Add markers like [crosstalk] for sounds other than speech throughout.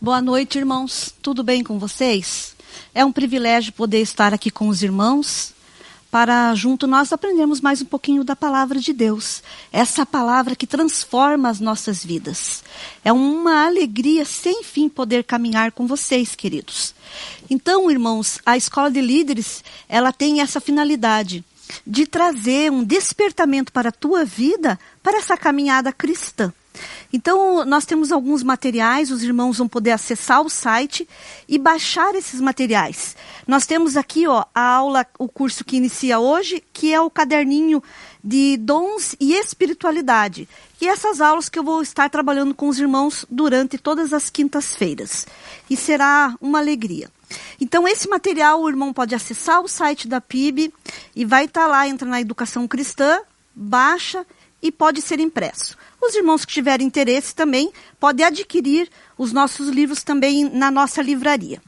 Boa noite, irmãos. Tudo bem com vocês? É um privilégio poder estar aqui com os irmãos para junto nós aprendermos mais um pouquinho da palavra de Deus. Essa palavra que transforma as nossas vidas. É uma alegria sem fim poder caminhar com vocês, queridos. Então, irmãos, a escola de líderes, ela tem essa finalidade de trazer um despertamento para a tua vida, para essa caminhada cristã. Então, nós temos alguns materiais, os irmãos vão poder acessar o site e baixar esses materiais. Nós temos aqui ó, a aula, o curso que inicia hoje, que é o caderninho de dons e espiritualidade. E essas aulas que eu vou estar trabalhando com os irmãos durante todas as quintas-feiras. E será uma alegria. Então, esse material o irmão pode acessar o site da PIB e vai estar lá, entra na educação cristã, baixa e pode ser impresso. Os irmãos que tiverem interesse também podem adquirir os nossos livros também na nossa livraria.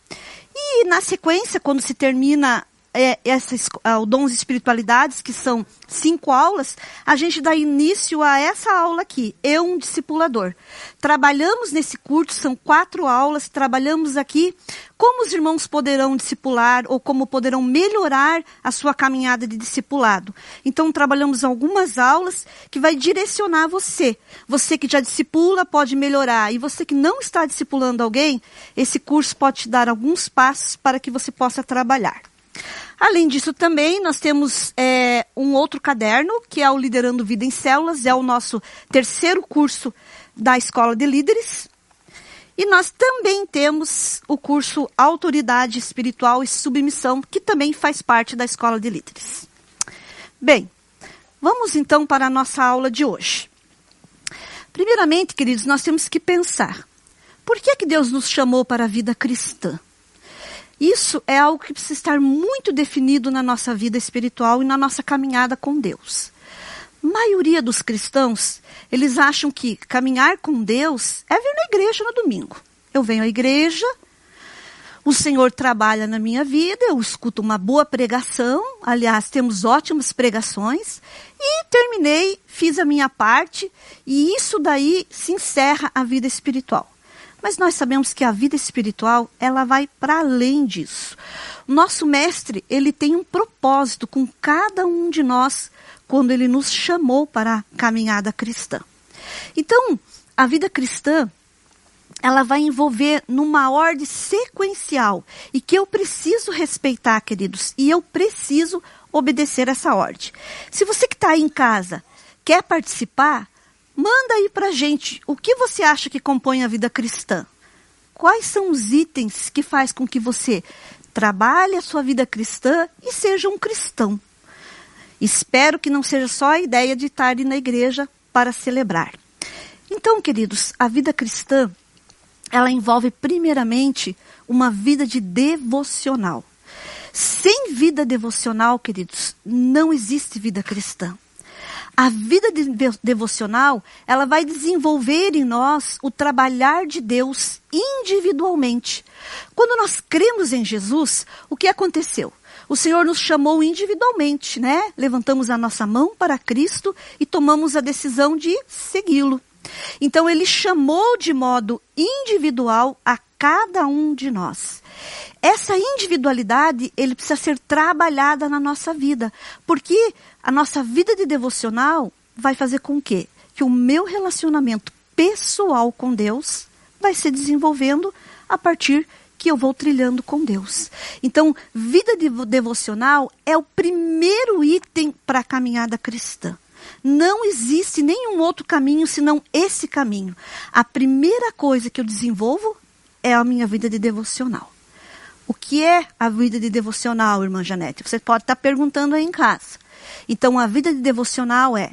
E na sequência, quando se termina é, essas, uh, o Dons e Espiritualidades, que são cinco aulas, a gente dá início a essa aula aqui, Eu, um Discipulador. Trabalhamos nesse curso, são quatro aulas, trabalhamos aqui como os irmãos poderão discipular ou como poderão melhorar a sua caminhada de discipulado. Então, trabalhamos algumas aulas que vai direcionar você. Você que já discipula pode melhorar, e você que não está discipulando alguém, esse curso pode te dar alguns passos para que você possa trabalhar. Além disso, também nós temos é, um outro caderno, que é o Liderando Vida em Células, é o nosso terceiro curso da Escola de Líderes. E nós também temos o curso Autoridade Espiritual e Submissão, que também faz parte da Escola de Líderes. Bem, vamos então para a nossa aula de hoje. Primeiramente, queridos, nós temos que pensar: por que, é que Deus nos chamou para a vida cristã? Isso é algo que precisa estar muito definido na nossa vida espiritual e na nossa caminhada com Deus. A maioria dos cristãos, eles acham que caminhar com Deus é vir na igreja no domingo. Eu venho à igreja, o Senhor trabalha na minha vida, eu escuto uma boa pregação, aliás, temos ótimas pregações, e terminei, fiz a minha parte, e isso daí se encerra a vida espiritual. Mas nós sabemos que a vida espiritual, ela vai para além disso. Nosso mestre, ele tem um propósito com cada um de nós quando ele nos chamou para a caminhada cristã. Então, a vida cristã, ela vai envolver numa ordem sequencial e que eu preciso respeitar, queridos, e eu preciso obedecer essa ordem. Se você que está aí em casa quer participar, Manda aí pra gente o que você acha que compõe a vida cristã. Quais são os itens que faz com que você trabalhe a sua vida cristã e seja um cristão? Espero que não seja só a ideia de estar na igreja para celebrar. Então, queridos, a vida cristã, ela envolve primeiramente uma vida de devocional. Sem vida devocional, queridos, não existe vida cristã. A vida de devocional, ela vai desenvolver em nós o trabalhar de Deus individualmente. Quando nós cremos em Jesus, o que aconteceu? O Senhor nos chamou individualmente, né? Levantamos a nossa mão para Cristo e tomamos a decisão de segui-lo. Então ele chamou de modo individual a cada um de nós. Essa individualidade, ele precisa ser trabalhada na nossa vida, porque a nossa vida de devocional vai fazer com que que o meu relacionamento pessoal com Deus vai se desenvolvendo a partir que eu vou trilhando com Deus. Então, vida de devocional é o primeiro item para a caminhada cristã. Não existe nenhum outro caminho senão esse caminho. A primeira coisa que eu desenvolvo é a minha vida de devocional. O que é a vida de devocional, irmã Janete? Você pode estar perguntando aí em casa. Então, a vida de devocional é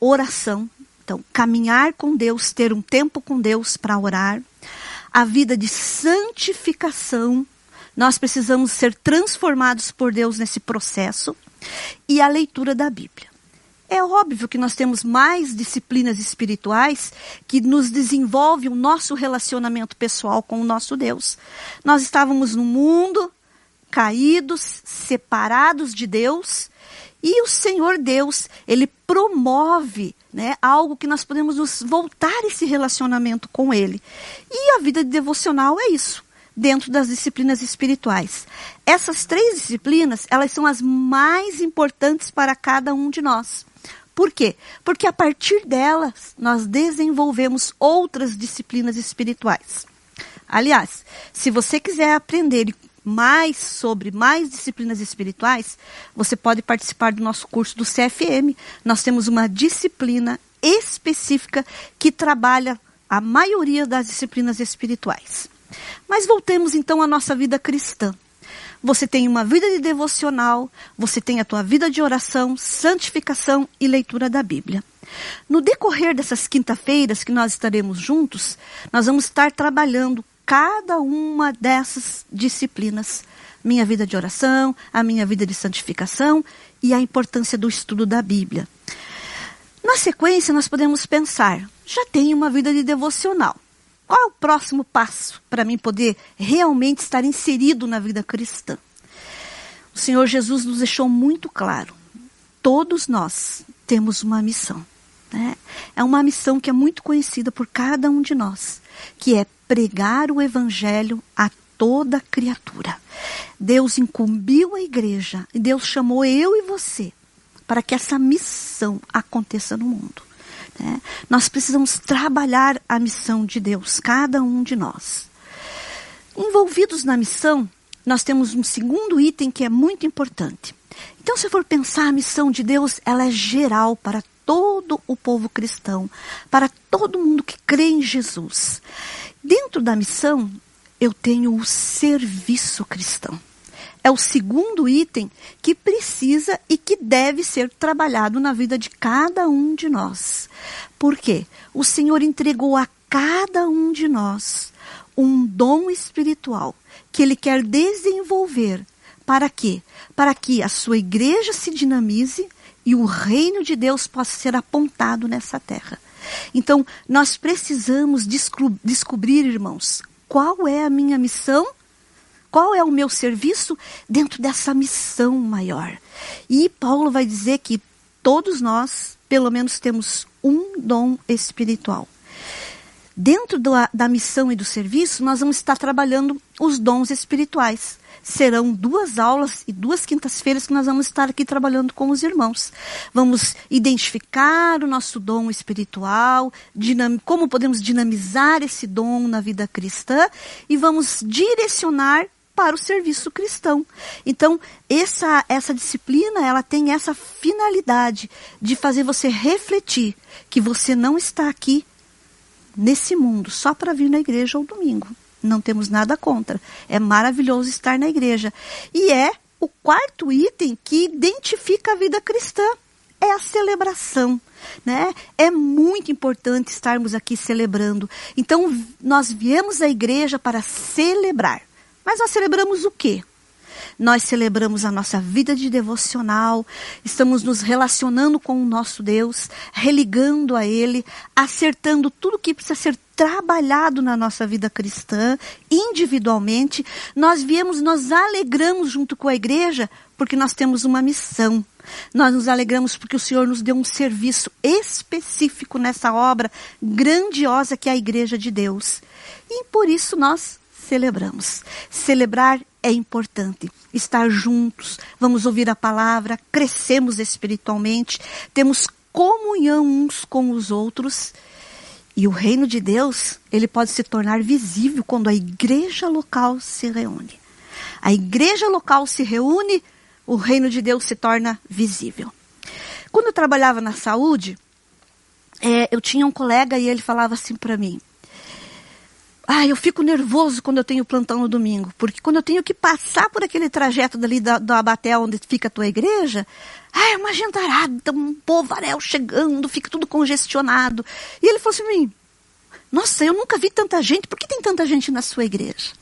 oração, então, caminhar com Deus, ter um tempo com Deus para orar. A vida de santificação, nós precisamos ser transformados por Deus nesse processo. E a leitura da Bíblia. É óbvio que nós temos mais disciplinas espirituais que nos desenvolvem o nosso relacionamento pessoal com o nosso Deus. Nós estávamos no mundo caídos, separados de Deus, E o Senhor Deus, ele promove né, algo que nós podemos nos voltar esse relacionamento com Ele. E a vida devocional é isso, dentro das disciplinas espirituais. Essas três disciplinas, elas são as mais importantes para cada um de nós. Por quê? Porque a partir delas nós desenvolvemos outras disciplinas espirituais. Aliás, se você quiser aprender mais sobre mais disciplinas espirituais, você pode participar do nosso curso do CFM. Nós temos uma disciplina específica que trabalha a maioria das disciplinas espirituais. Mas voltemos então à nossa vida cristã. Você tem uma vida de devocional, você tem a tua vida de oração, santificação e leitura da Bíblia. No decorrer dessas quinta-feiras que nós estaremos juntos, nós vamos estar trabalhando cada uma dessas disciplinas. Minha vida de oração, a minha vida de santificação e a importância do estudo da Bíblia. Na sequência, nós podemos pensar: já tenho uma vida de devocional. Qual é o próximo passo para mim poder realmente estar inserido na vida cristã? O Senhor Jesus nos deixou muito claro: todos nós temos uma missão. Né? É uma missão que é muito conhecida por cada um de nós, que é pregar o evangelho a toda criatura. Deus incumbiu a igreja e Deus chamou eu e você para que essa missão aconteça no mundo. Né? Nós precisamos trabalhar a missão de Deus, cada um de nós. Envolvidos na missão, nós temos um segundo item que é muito importante. Então, se for pensar a missão de Deus, ela é geral para todo o povo cristão, para todo mundo que crê em Jesus. Dentro da missão, eu tenho o serviço cristão. É o segundo item que precisa e que deve ser trabalhado na vida de cada um de nós. Por quê? O Senhor entregou a cada um de nós um dom espiritual que Ele quer desenvolver. Para quê? Para que a sua igreja se dinamize e o reino de Deus possa ser apontado nessa terra. Então, nós precisamos descobrir, irmãos, qual é a minha missão, qual é o meu serviço dentro dessa missão maior. E Paulo vai dizer que todos nós, pelo menos, temos um dom espiritual. Dentro da, da missão e do serviço, nós vamos estar trabalhando os dons espirituais serão duas aulas e duas quintas-feiras que nós vamos estar aqui trabalhando com os irmãos. Vamos identificar o nosso dom espiritual, como podemos dinamizar esse dom na vida cristã e vamos direcionar para o serviço cristão. Então, essa, essa disciplina, ela tem essa finalidade de fazer você refletir que você não está aqui nesse mundo só para vir na igreja ao domingo. Não temos nada contra. É maravilhoso estar na igreja. E é o quarto item que identifica a vida cristã. É a celebração. Né? É muito importante estarmos aqui celebrando. Então, nós viemos à igreja para celebrar. Mas nós celebramos o quê? Nós celebramos a nossa vida de devocional, estamos nos relacionando com o nosso Deus, religando a Ele, acertando tudo que precisa ser trabalhado na nossa vida cristã, individualmente. Nós viemos, nós alegramos junto com a igreja, porque nós temos uma missão. Nós nos alegramos porque o Senhor nos deu um serviço específico nessa obra grandiosa que é a Igreja de Deus. E por isso nós celebramos. Celebrar é importante. Estar juntos, vamos ouvir a palavra, crescemos espiritualmente, temos comunhão uns com os outros. E o reino de Deus, ele pode se tornar visível quando a igreja local se reúne. A igreja local se reúne, o reino de Deus se torna visível. Quando eu trabalhava na saúde, é, eu tinha um colega e ele falava assim para mim: ah, eu fico nervoso quando eu tenho plantão no domingo, porque quando eu tenho que passar por aquele trajeto dali da, do Abaté onde fica a tua igreja, ah, é uma gentarada, um povaréu chegando, fica tudo congestionado. E ele falou assim mim, nossa, eu nunca vi tanta gente, por que tem tanta gente na sua igreja?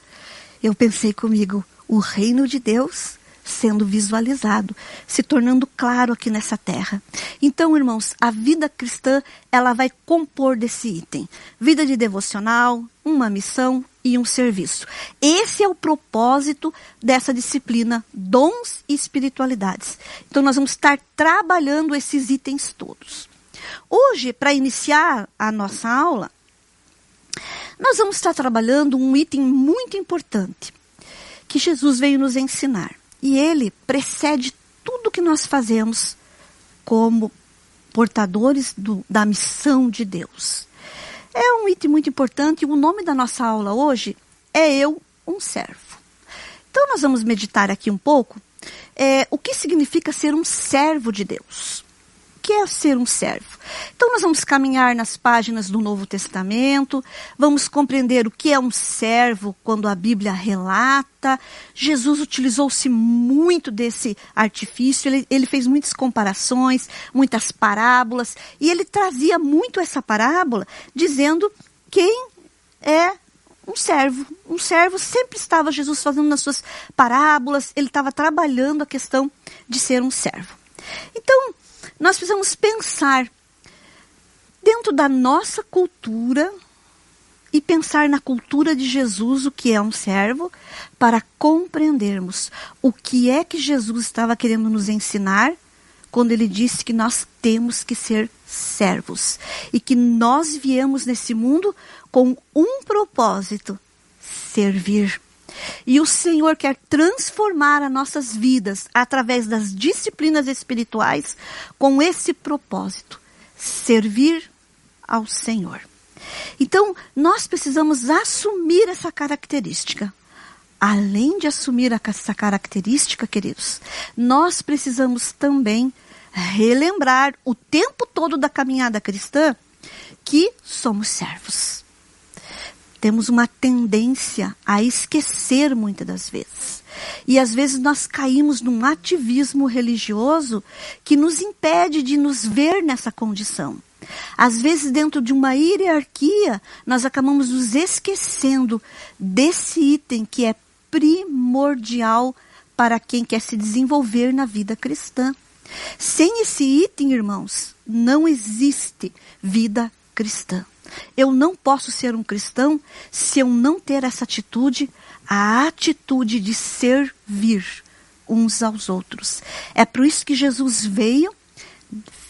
Eu pensei comigo, o reino de Deus sendo visualizado, se tornando claro aqui nessa terra. Então, irmãos, a vida cristã, ela vai compor desse item: vida de devocional, uma missão e um serviço. Esse é o propósito dessa disciplina, dons e espiritualidades. Então, nós vamos estar trabalhando esses itens todos. Hoje, para iniciar a nossa aula, nós vamos estar trabalhando um item muito importante que Jesus veio nos ensinar. E ele precede tudo que nós fazemos como portadores do, da missão de Deus. É um item muito importante. O nome da nossa aula hoje é Eu, um servo. Então, nós vamos meditar aqui um pouco é, o que significa ser um servo de Deus que é ser um servo? Então, nós vamos caminhar nas páginas do Novo Testamento, vamos compreender o que é um servo quando a Bíblia relata. Jesus utilizou-se muito desse artifício, ele, ele fez muitas comparações, muitas parábolas, e ele trazia muito essa parábola, dizendo quem é um servo. Um servo sempre estava Jesus fazendo nas suas parábolas, ele estava trabalhando a questão de ser um servo. Então, nós precisamos pensar dentro da nossa cultura e pensar na cultura de Jesus, o que é um servo, para compreendermos o que é que Jesus estava querendo nos ensinar quando ele disse que nós temos que ser servos e que nós viemos nesse mundo com um propósito: servir. E o Senhor quer transformar as nossas vidas através das disciplinas espirituais com esse propósito: servir ao Senhor. Então, nós precisamos assumir essa característica. Além de assumir essa característica, queridos, nós precisamos também relembrar o tempo todo da caminhada cristã que somos servos temos uma tendência a esquecer muitas das vezes. E às vezes nós caímos num ativismo religioso que nos impede de nos ver nessa condição. Às vezes, dentro de uma hierarquia, nós acabamos nos esquecendo desse item que é primordial para quem quer se desenvolver na vida cristã. Sem esse item, irmãos, não existe vida cristã. Eu não posso ser um cristão se eu não ter essa atitude, a atitude de servir uns aos outros. É por isso que Jesus veio,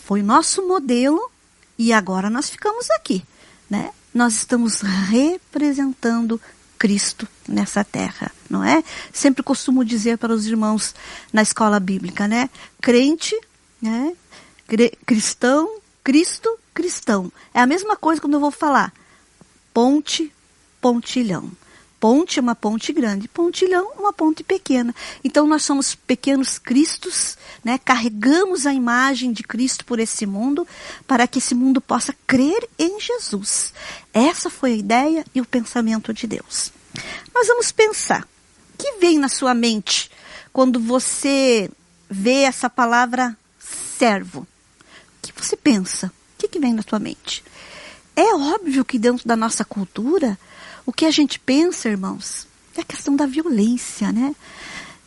foi nosso modelo e agora nós ficamos aqui, né? Nós estamos representando Cristo nessa terra, não é? Sempre costumo dizer para os irmãos na escola bíblica, né? Crente, né? Cristão, Cristo cristão. É a mesma coisa quando eu vou falar ponte, pontilhão. Ponte é uma ponte grande, pontilhão uma ponte pequena. Então nós somos pequenos cristos, né? Carregamos a imagem de Cristo por esse mundo para que esse mundo possa crer em Jesus. Essa foi a ideia e o pensamento de Deus. Nós vamos pensar. O que vem na sua mente quando você vê essa palavra servo? O que você pensa? Que, que vem na tua mente? É óbvio que dentro da nossa cultura, o que a gente pensa, irmãos, é a questão da violência, né?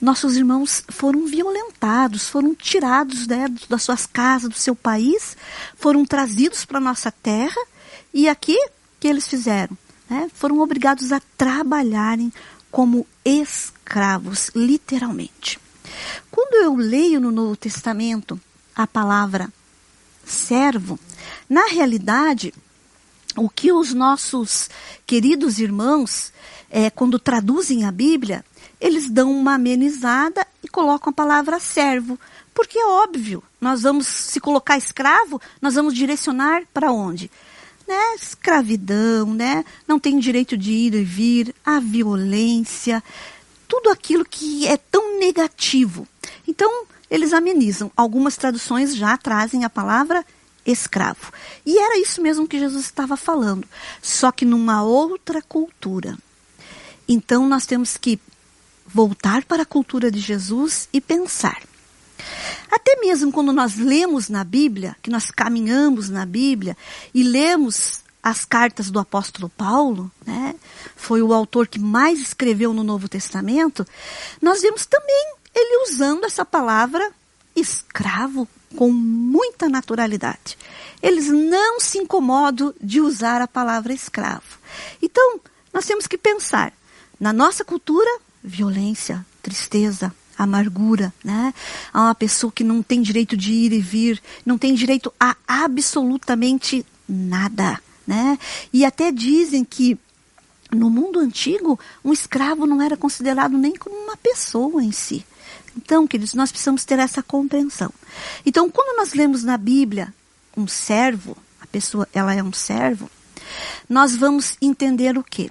Nossos irmãos foram violentados, foram tirados né, das suas casas, do seu país, foram trazidos para a nossa terra e aqui, que eles fizeram? Né? Foram obrigados a trabalharem como escravos, literalmente. Quando eu leio no Novo Testamento a palavra servo, na realidade, o que os nossos queridos irmãos, é, quando traduzem a Bíblia, eles dão uma amenizada e colocam a palavra servo. Porque é óbvio, nós vamos, se colocar escravo, nós vamos direcionar para onde? Né? Escravidão, né? não tem direito de ir e vir, a violência, tudo aquilo que é tão negativo. Então, eles amenizam. Algumas traduções já trazem a palavra escravo. E era isso mesmo que Jesus estava falando, só que numa outra cultura. Então nós temos que voltar para a cultura de Jesus e pensar. Até mesmo quando nós lemos na Bíblia, que nós caminhamos na Bíblia e lemos as cartas do apóstolo Paulo, né? Foi o autor que mais escreveu no Novo Testamento. Nós vemos também ele usando essa palavra escravo com muita naturalidade. Eles não se incomodam de usar a palavra escravo. Então, nós temos que pensar na nossa cultura, violência, tristeza, amargura, né? A uma pessoa que não tem direito de ir e vir, não tem direito a absolutamente nada, né? E até dizem que no mundo antigo, um escravo não era considerado nem como uma pessoa em si. Então, queridos, nós precisamos ter essa compreensão. Então, quando nós lemos na Bíblia um servo, a pessoa, ela é um servo, nós vamos entender o quê?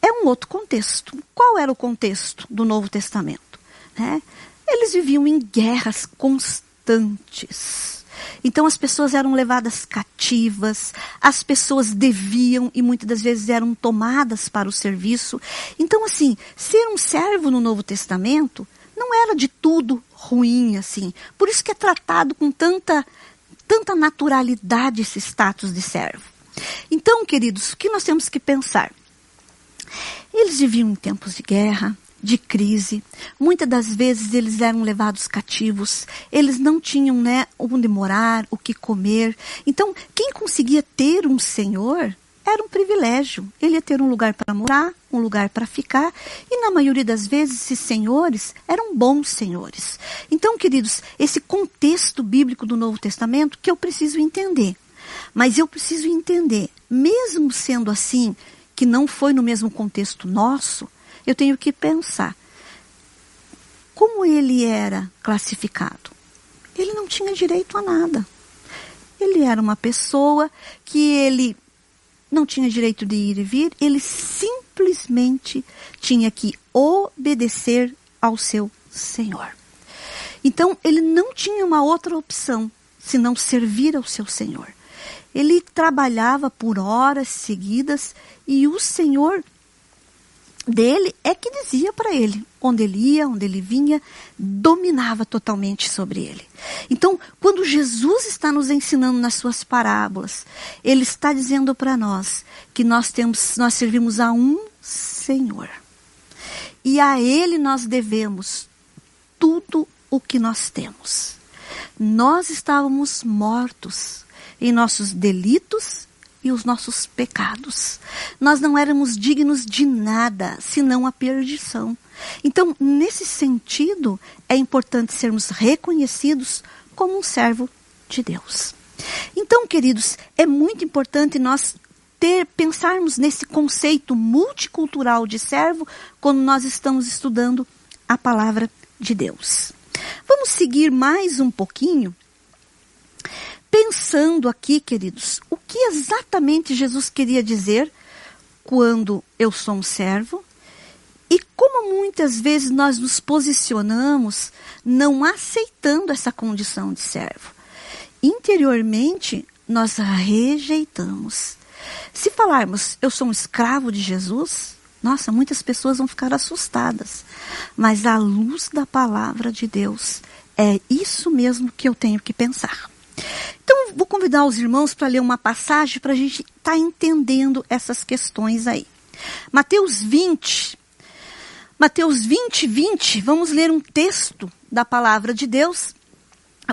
É um outro contexto. Qual era o contexto do Novo Testamento? Né? Eles viviam em guerras constantes. Então as pessoas eram levadas cativas, as pessoas deviam e muitas das vezes eram tomadas para o serviço. Então, assim, ser um servo no Novo Testamento não era de tudo ruim, assim. Por isso que é tratado com tanta, tanta naturalidade esse status de servo. Então, queridos, o que nós temos que pensar? Eles viviam em tempos de guerra, de crise. Muitas das vezes eles eram levados cativos, eles não tinham né, onde morar, o que comer. Então, quem conseguia ter um senhor era um privilégio. Ele ia ter um lugar para morar, um lugar para ficar, e na maioria das vezes esses senhores eram bons senhores. Então, queridos, esse contexto bíblico do Novo Testamento que eu preciso entender. Mas eu preciso entender, mesmo sendo assim, que não foi no mesmo contexto nosso, eu tenho que pensar como ele era classificado. Ele não tinha direito a nada. Ele era uma pessoa que ele não tinha direito de ir e vir, ele simplesmente tinha que obedecer ao seu Senhor. Então, ele não tinha uma outra opção senão servir ao seu Senhor. Ele trabalhava por horas seguidas e o Senhor dele é que dizia para ele onde ele ia, onde ele vinha, dominava totalmente sobre ele. Então, quando Jesus está nos ensinando nas suas parábolas, ele está dizendo para nós que nós temos, nós servimos a um Senhor. E a ele nós devemos tudo o que nós temos. Nós estávamos mortos em nossos delitos e os nossos pecados. Nós não éramos dignos de nada, senão a perdição. Então, nesse sentido, é importante sermos reconhecidos como um servo de Deus. Então, queridos, é muito importante nós ter, pensarmos nesse conceito multicultural de servo quando nós estamos estudando a palavra de Deus. Vamos seguir mais um pouquinho pensando aqui, queridos, o que exatamente Jesus queria dizer quando eu sou um servo e como muitas vezes nós nos posicionamos não aceitando essa condição de servo. Interiormente, nós rejeitamos. Se falarmos, eu sou um escravo de Jesus, nossa, muitas pessoas vão ficar assustadas. Mas à luz da palavra de Deus, é isso mesmo que eu tenho que pensar. Então, vou convidar os irmãos para ler uma passagem para a gente estar tá entendendo essas questões aí. Mateus 20. Mateus 20, 20. Vamos ler um texto da palavra de Deus.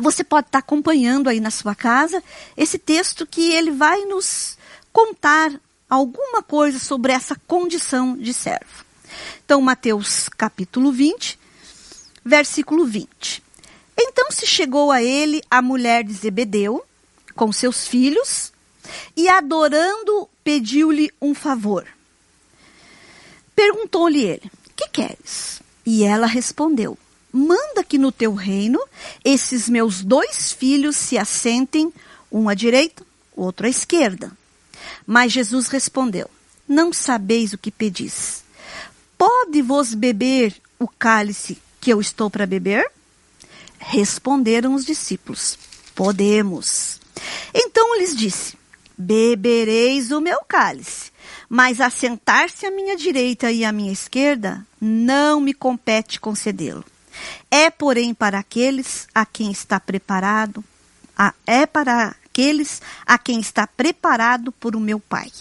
Você pode estar tá acompanhando aí na sua casa esse texto que ele vai nos contar alguma coisa sobre essa condição de servo. Então, Mateus capítulo 20, versículo 20. Então se chegou a ele a mulher de Zebedeu, com seus filhos, e adorando, pediu-lhe um favor. Perguntou-lhe ele: Que queres? E ela respondeu: Manda que no teu reino esses meus dois filhos se assentem, um à direita, outro à esquerda. Mas Jesus respondeu: Não sabeis o que pedis. Pode vos beber o cálice que eu estou para beber? Responderam os discípulos: Podemos. Então lhes disse: Bebereis o meu cálice, mas assentar-se à minha direita e à minha esquerda não me compete concedê-lo. É, porém, para aqueles a quem está preparado, a, é para aqueles a quem está preparado por o meu Pai.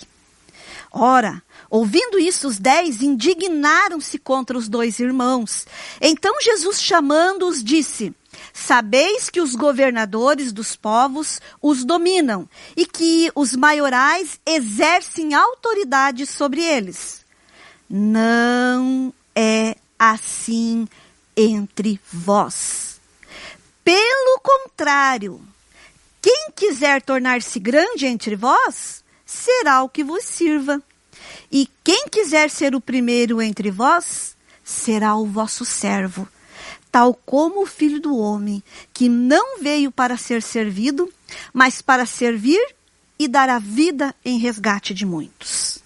Ora, ouvindo isso, os dez indignaram-se contra os dois irmãos. Então Jesus, chamando-os, disse: Sabeis que os governadores dos povos os dominam e que os maiorais exercem autoridade sobre eles. Não é assim entre vós. Pelo contrário, quem quiser tornar-se grande entre vós, será o que vos sirva. E quem quiser ser o primeiro entre vós, será o vosso servo tal como o filho do homem, que não veio para ser servido, mas para servir e dar a vida em resgate de muitos.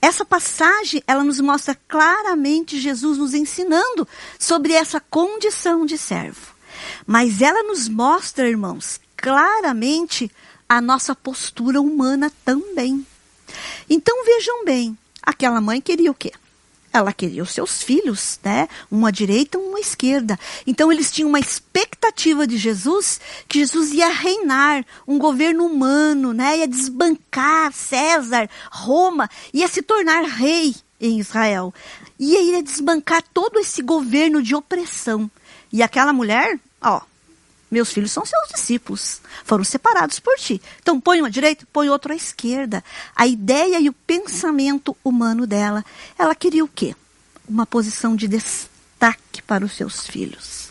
Essa passagem, ela nos mostra claramente Jesus nos ensinando sobre essa condição de servo. Mas ela nos mostra, irmãos, claramente a nossa postura humana também. Então vejam bem, aquela mãe queria o quê? Ela queria os seus filhos, né? Uma direita, uma esquerda. Então eles tinham uma expectativa de Jesus que Jesus ia reinar um governo humano, né? Ia desbancar César, Roma, ia se tornar rei em Israel. Ia, ia desbancar todo esse governo de opressão. E aquela mulher, ó, meus filhos são seus discípulos, foram separados por ti. Então põe um à direita, põe outro à esquerda. A ideia e o pensamento humano dela, ela queria o quê? Uma posição de destaque para os seus filhos.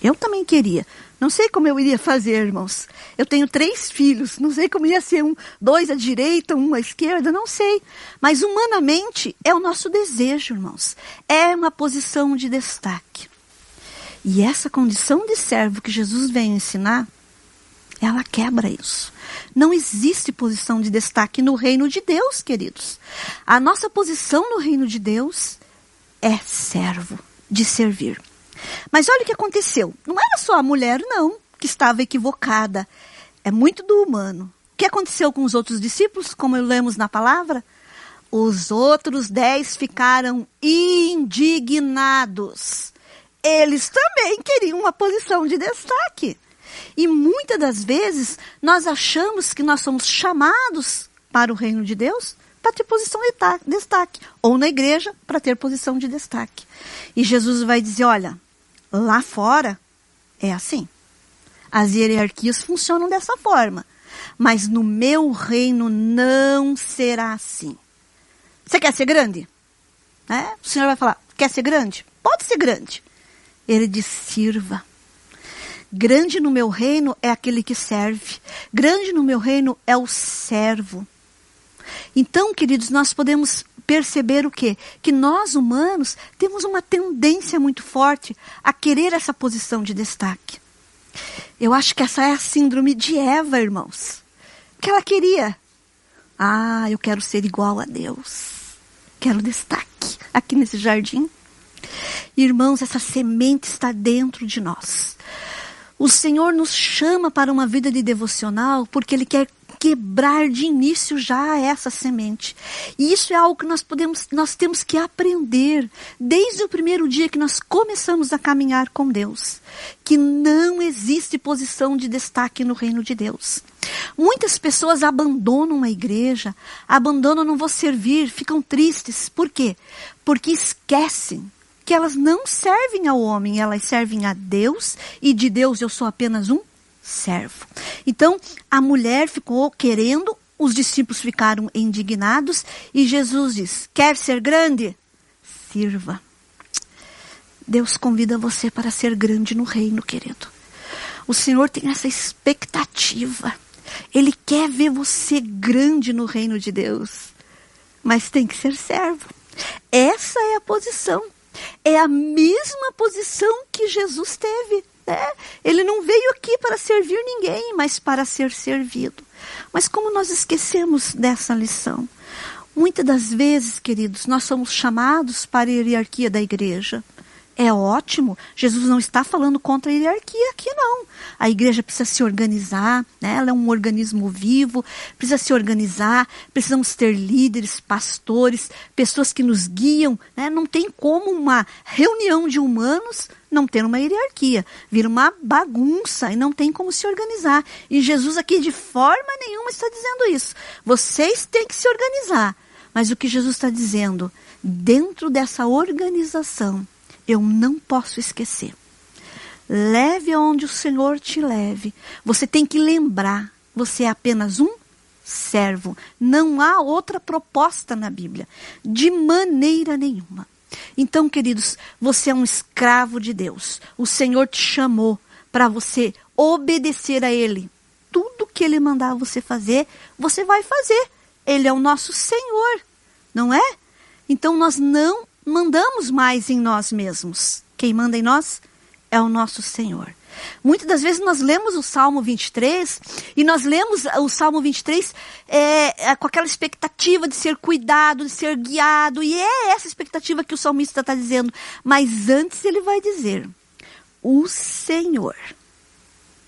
Eu também queria. Não sei como eu iria fazer, irmãos. Eu tenho três filhos. Não sei como ia ser um, dois à direita, um à esquerda, não sei. Mas humanamente é o nosso desejo, irmãos. É uma posição de destaque. E essa condição de servo que Jesus vem ensinar, ela quebra isso. Não existe posição de destaque no reino de Deus, queridos. A nossa posição no reino de Deus é servo, de servir. Mas olha o que aconteceu. Não era só a mulher, não, que estava equivocada. É muito do humano. O que aconteceu com os outros discípulos, como lemos na palavra? Os outros dez ficaram indignados eles também queriam uma posição de destaque. E muitas das vezes nós achamos que nós somos chamados para o reino de Deus para ter posição de destaque, ou na igreja para ter posição de destaque. E Jesus vai dizer: olha, lá fora é assim. As hierarquias funcionam dessa forma. Mas no meu reino não será assim. Você quer ser grande? É? O Senhor vai falar: quer ser grande? Pode ser grande. Ele diz: sirva. Grande no meu reino é aquele que serve. Grande no meu reino é o servo. Então, queridos, nós podemos perceber o quê? Que nós humanos temos uma tendência muito forte a querer essa posição de destaque. Eu acho que essa é a síndrome de Eva, irmãos. Que ela queria. Ah, eu quero ser igual a Deus. Quero destaque aqui nesse jardim. Irmãos, essa semente está dentro de nós. O Senhor nos chama para uma vida de devocional porque Ele quer quebrar de início já essa semente. E isso é algo que nós podemos, nós temos que aprender desde o primeiro dia que nós começamos a caminhar com Deus, que não existe posição de destaque no reino de Deus. Muitas pessoas abandonam a igreja, abandonam não vou servir, ficam tristes. Por quê? Porque esquecem que elas não servem ao homem, elas servem a Deus e de Deus eu sou apenas um servo. Então, a mulher ficou querendo, os discípulos ficaram indignados e Jesus diz: Quer ser grande? Sirva. Deus convida você para ser grande no reino, querido. O Senhor tem essa expectativa. Ele quer ver você grande no reino de Deus. Mas tem que ser servo. Essa é a posição é a mesma posição que Jesus teve. Né? Ele não veio aqui para servir ninguém, mas para ser servido. Mas como nós esquecemos dessa lição? Muitas das vezes, queridos, nós somos chamados para a hierarquia da igreja. É ótimo. Jesus não está falando contra a hierarquia aqui, não. A igreja precisa se organizar, né? ela é um organismo vivo, precisa se organizar, precisamos ter líderes, pastores, pessoas que nos guiam. Né? Não tem como uma reunião de humanos não ter uma hierarquia, vira uma bagunça e não tem como se organizar. E Jesus aqui de forma nenhuma está dizendo isso. Vocês têm que se organizar. Mas o que Jesus está dizendo, dentro dessa organização, eu não posso esquecer. Leve aonde o Senhor te leve. Você tem que lembrar, você é apenas um servo. Não há outra proposta na Bíblia, de maneira nenhuma. Então, queridos, você é um escravo de Deus. O Senhor te chamou para você obedecer a Ele. Tudo que Ele mandar você fazer, você vai fazer. Ele é o nosso Senhor, não é? Então, nós não mandamos mais em nós mesmos. Quem manda em nós é o nosso Senhor. Muitas das vezes nós lemos o Salmo 23 e nós lemos o Salmo 23 é, é, com aquela expectativa de ser cuidado, de ser guiado, e é essa expectativa que o salmista está dizendo. Mas antes ele vai dizer: O Senhor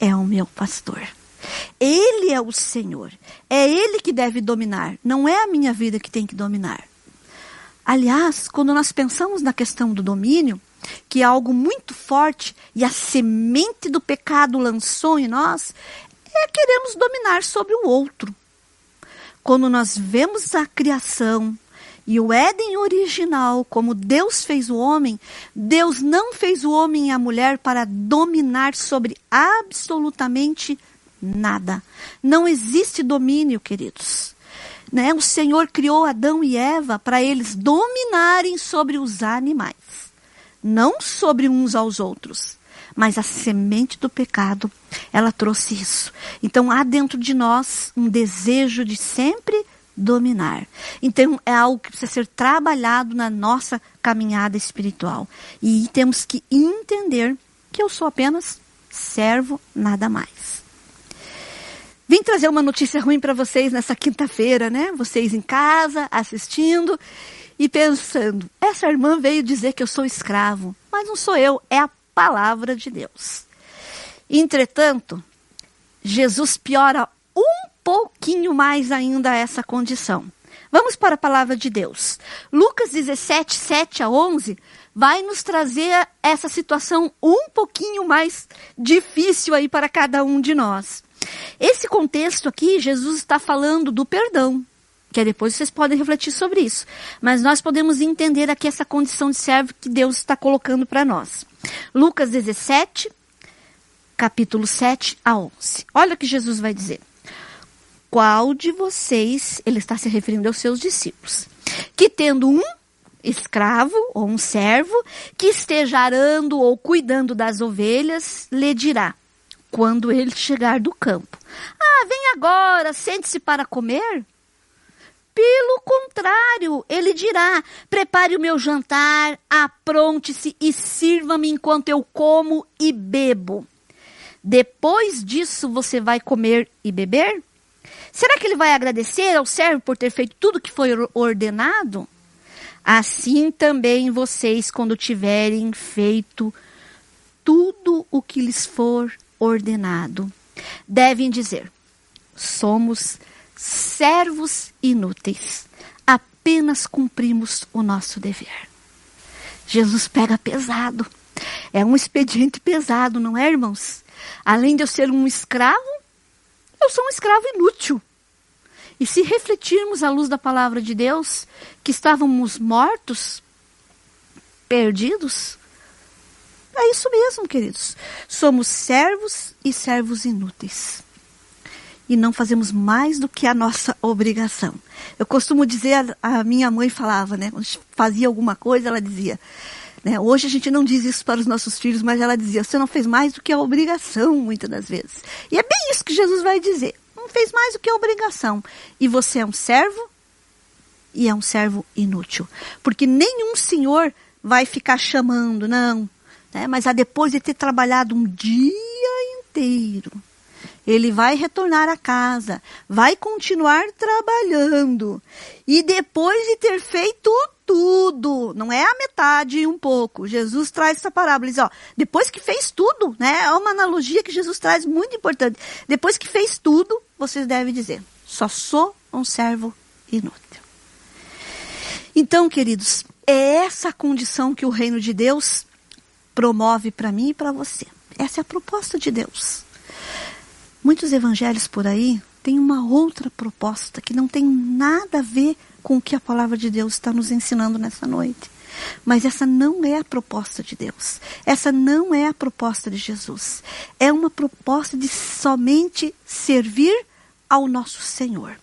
é o meu pastor. Ele é o Senhor. É Ele que deve dominar, não é a minha vida que tem que dominar. Aliás, quando nós pensamos na questão do domínio, que é algo muito forte e a semente do pecado lançou em nós, é queremos dominar sobre o outro. Quando nós vemos a criação e o Éden original, como Deus fez o homem, Deus não fez o homem e a mulher para dominar sobre absolutamente nada. Não existe domínio, queridos. Né? O Senhor criou Adão e Eva para eles dominarem sobre os animais, não sobre uns aos outros. Mas a semente do pecado, ela trouxe isso. Então há dentro de nós um desejo de sempre dominar. Então é algo que precisa ser trabalhado na nossa caminhada espiritual. E temos que entender que eu sou apenas servo, nada mais. Vim trazer uma notícia ruim para vocês nessa quinta-feira, né? Vocês em casa, assistindo e pensando: essa irmã veio dizer que eu sou escravo, mas não sou eu, é a palavra de Deus. Entretanto, Jesus piora um pouquinho mais ainda essa condição. Vamos para a palavra de Deus. Lucas 17, 7 a 11 vai nos trazer essa situação um pouquinho mais difícil aí para cada um de nós. Esse contexto aqui, Jesus está falando do perdão, que depois vocês podem refletir sobre isso. Mas nós podemos entender aqui essa condição de servo que Deus está colocando para nós. Lucas 17, capítulo 7 a 11. Olha o que Jesus vai dizer. Qual de vocês, ele está se referindo aos seus discípulos, que tendo um escravo ou um servo que esteja arando ou cuidando das ovelhas, lhe dirá: quando ele chegar do campo. Ah, vem agora, sente-se para comer? Pelo contrário, ele dirá: prepare o meu jantar, apronte-se e sirva-me enquanto eu como e bebo. Depois disso você vai comer e beber? Será que ele vai agradecer ao servo por ter feito tudo que foi ordenado? Assim também vocês, quando tiverem feito tudo o que lhes for ordenado. Devem dizer: somos servos inúteis, apenas cumprimos o nosso dever. Jesus pega pesado. É um expediente pesado, não é, irmãos? Além de eu ser um escravo, eu sou um escravo inútil. E se refletirmos à luz da palavra de Deus, que estávamos mortos, perdidos, é isso mesmo, queridos. Somos servos e servos inúteis. E não fazemos mais do que a nossa obrigação. Eu costumo dizer, a minha mãe falava, né? Quando fazia alguma coisa, ela dizia. Né, hoje a gente não diz isso para os nossos filhos, mas ela dizia: você não fez mais do que a obrigação, muitas das vezes. E é bem isso que Jesus vai dizer: não fez mais do que a obrigação. E você é um servo e é um servo inútil. Porque nenhum senhor vai ficar chamando, não, né? Mas depois de ter trabalhado um dia inteiro, ele vai retornar à casa, vai continuar trabalhando. E depois de ter feito tudo, não é a metade e um pouco. Jesus traz essa parábola, diz, ó, depois que fez tudo, né? É uma analogia que Jesus traz muito importante. Depois que fez tudo, vocês devem dizer: só sou um servo inútil. Então, queridos, é essa condição que o reino de Deus promove para mim e para você. Essa é a proposta de Deus. Muitos evangelhos por aí têm uma outra proposta que não tem nada a ver com o que a palavra de Deus está nos ensinando nessa noite. Mas essa não é a proposta de Deus. Essa não é a proposta de Jesus. É uma proposta de somente servir ao nosso Senhor.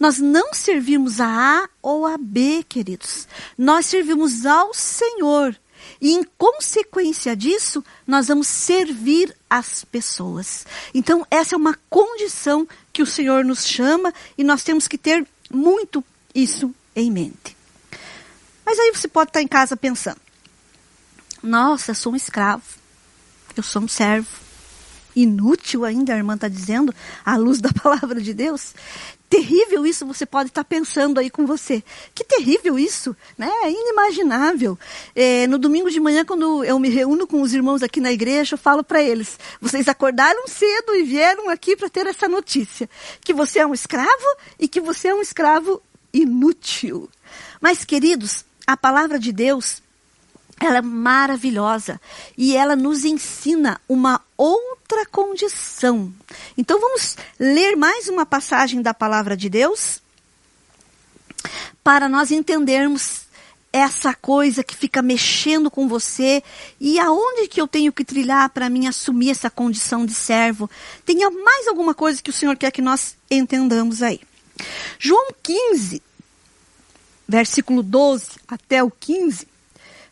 Nós não servimos a A ou a B, queridos. Nós servimos ao Senhor. E em consequência disso, nós vamos servir as pessoas. Então, essa é uma condição que o Senhor nos chama e nós temos que ter muito isso em mente. Mas aí você pode estar em casa pensando: nossa, eu sou um escravo, eu sou um servo inútil ainda, a irmã está dizendo, à luz da [laughs] palavra de Deus. Terrível isso, você pode estar pensando aí com você. Que terrível isso, né? É inimaginável. É, no domingo de manhã, quando eu me reúno com os irmãos aqui na igreja, eu falo para eles: vocês acordaram cedo e vieram aqui para ter essa notícia. Que você é um escravo e que você é um escravo inútil. Mas, queridos, a palavra de Deus ela é maravilhosa e ela nos ensina uma outra condição. Então vamos ler mais uma passagem da palavra de Deus para nós entendermos essa coisa que fica mexendo com você e aonde que eu tenho que trilhar para mim assumir essa condição de servo. Tem mais alguma coisa que o Senhor quer que nós entendamos aí. João 15, versículo 12 até o 15,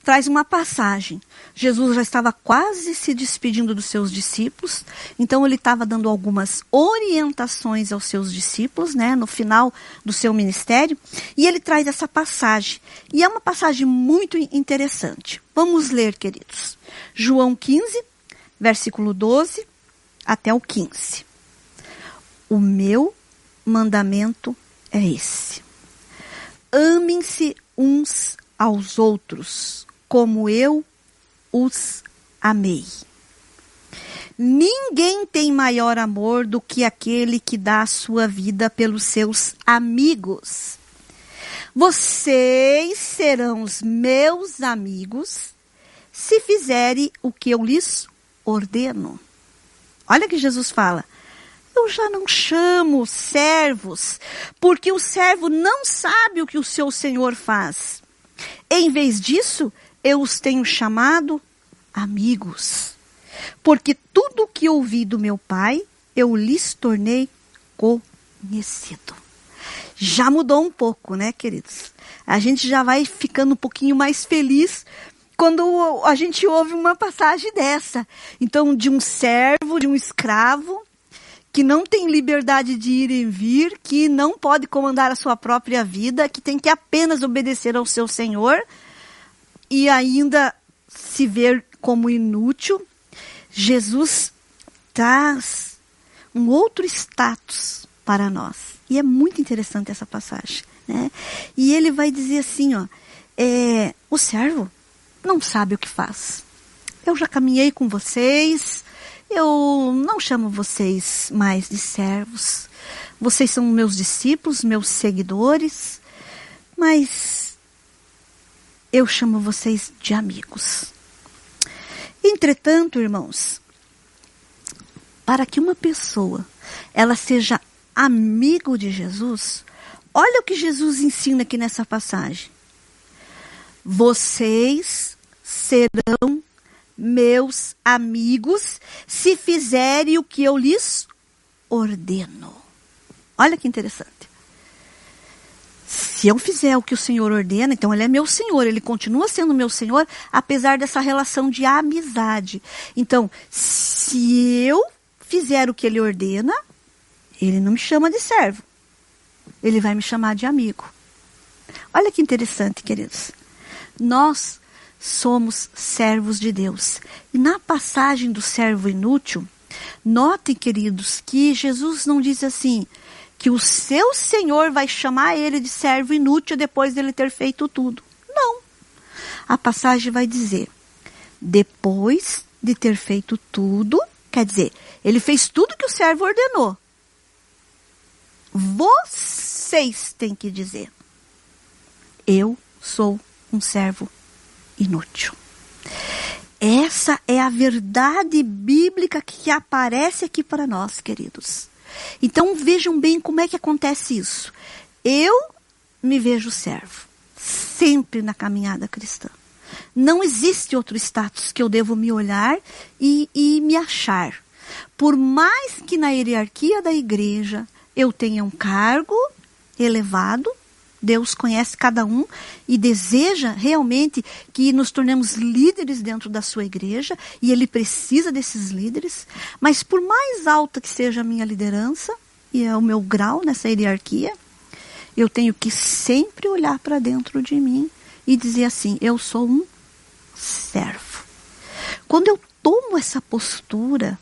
traz uma passagem. Jesus já estava quase se despedindo dos seus discípulos, então ele estava dando algumas orientações aos seus discípulos, né, no final do seu ministério, e ele traz essa passagem. E é uma passagem muito interessante. Vamos ler, queridos. João 15, versículo 12 até o 15. O meu mandamento é esse: amem-se uns aos outros como eu os amei. Ninguém tem maior amor do que aquele que dá a sua vida pelos seus amigos. Vocês serão os meus amigos se fizerem o que eu lhes ordeno. Olha que Jesus fala. Eu já não chamo servos, porque o servo não sabe o que o seu senhor faz. Em vez disso, eu os tenho chamado amigos, porque tudo que ouvi do meu pai, eu lhes tornei conhecido. Já mudou um pouco, né, queridos? A gente já vai ficando um pouquinho mais feliz quando a gente ouve uma passagem dessa. Então, de um servo, de um escravo, que não tem liberdade de ir e vir, que não pode comandar a sua própria vida, que tem que apenas obedecer ao seu Senhor e ainda se ver como inútil, Jesus traz um outro status para nós. E é muito interessante essa passagem. Né? E ele vai dizer assim: ó, é, o servo não sabe o que faz. Eu já caminhei com vocês, eu não chamo vocês mais de servos. Vocês são meus discípulos, meus seguidores, mas eu chamo vocês de amigos. Entretanto, irmãos, para que uma pessoa ela seja amigo de Jesus, olha o que Jesus ensina aqui nessa passagem. Vocês serão meus amigos se fizerem o que eu lhes ordeno. Olha que interessante. Se eu fizer o que o Senhor ordena, então ele é meu Senhor, ele continua sendo meu Senhor, apesar dessa relação de amizade. Então, se eu fizer o que ele ordena, ele não me chama de servo. Ele vai me chamar de amigo. Olha que interessante, queridos. Nós somos servos de Deus. E na passagem do servo inútil, notem, queridos, que Jesus não diz assim: que o seu senhor vai chamar ele de servo inútil depois dele ter feito tudo. Não. A passagem vai dizer: depois de ter feito tudo, quer dizer, ele fez tudo que o servo ordenou. Vocês têm que dizer: eu sou um servo inútil. Essa é a verdade bíblica que aparece aqui para nós, queridos. Então vejam bem como é que acontece isso. Eu me vejo servo, sempre na caminhada cristã. Não existe outro status que eu devo me olhar e, e me achar. Por mais que na hierarquia da igreja eu tenha um cargo elevado, Deus conhece cada um e deseja realmente que nos tornemos líderes dentro da sua igreja e ele precisa desses líderes. Mas por mais alta que seja a minha liderança e é o meu grau nessa hierarquia, eu tenho que sempre olhar para dentro de mim e dizer assim: eu sou um servo. Quando eu tomo essa postura,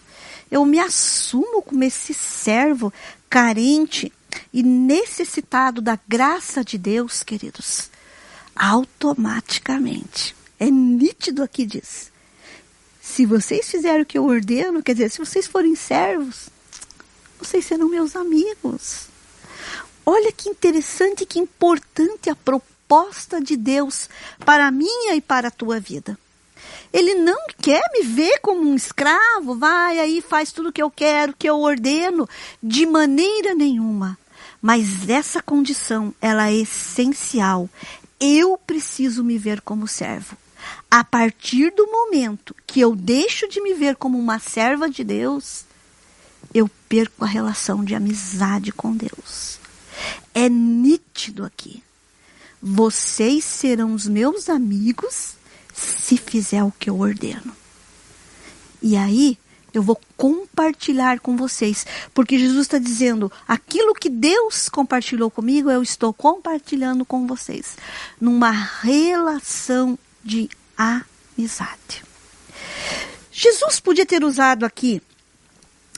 eu me assumo como esse servo carente e necessitado da graça de Deus, queridos, automaticamente. É nítido aqui diz. Se vocês fizerem o que eu ordeno, quer dizer, se vocês forem servos, vocês serão meus amigos. Olha que interessante, que importante a proposta de Deus para a minha e para a tua vida. Ele não quer me ver como um escravo, vai aí, faz tudo o que eu quero, que eu ordeno, de maneira nenhuma. Mas essa condição, ela é essencial. Eu preciso me ver como servo. A partir do momento que eu deixo de me ver como uma serva de Deus, eu perco a relação de amizade com Deus. É nítido aqui. Vocês serão os meus amigos se fizer o que eu ordeno. E aí, eu vou compartilhar com vocês, porque Jesus está dizendo: aquilo que Deus compartilhou comigo, eu estou compartilhando com vocês, numa relação de amizade. Jesus podia ter usado aqui: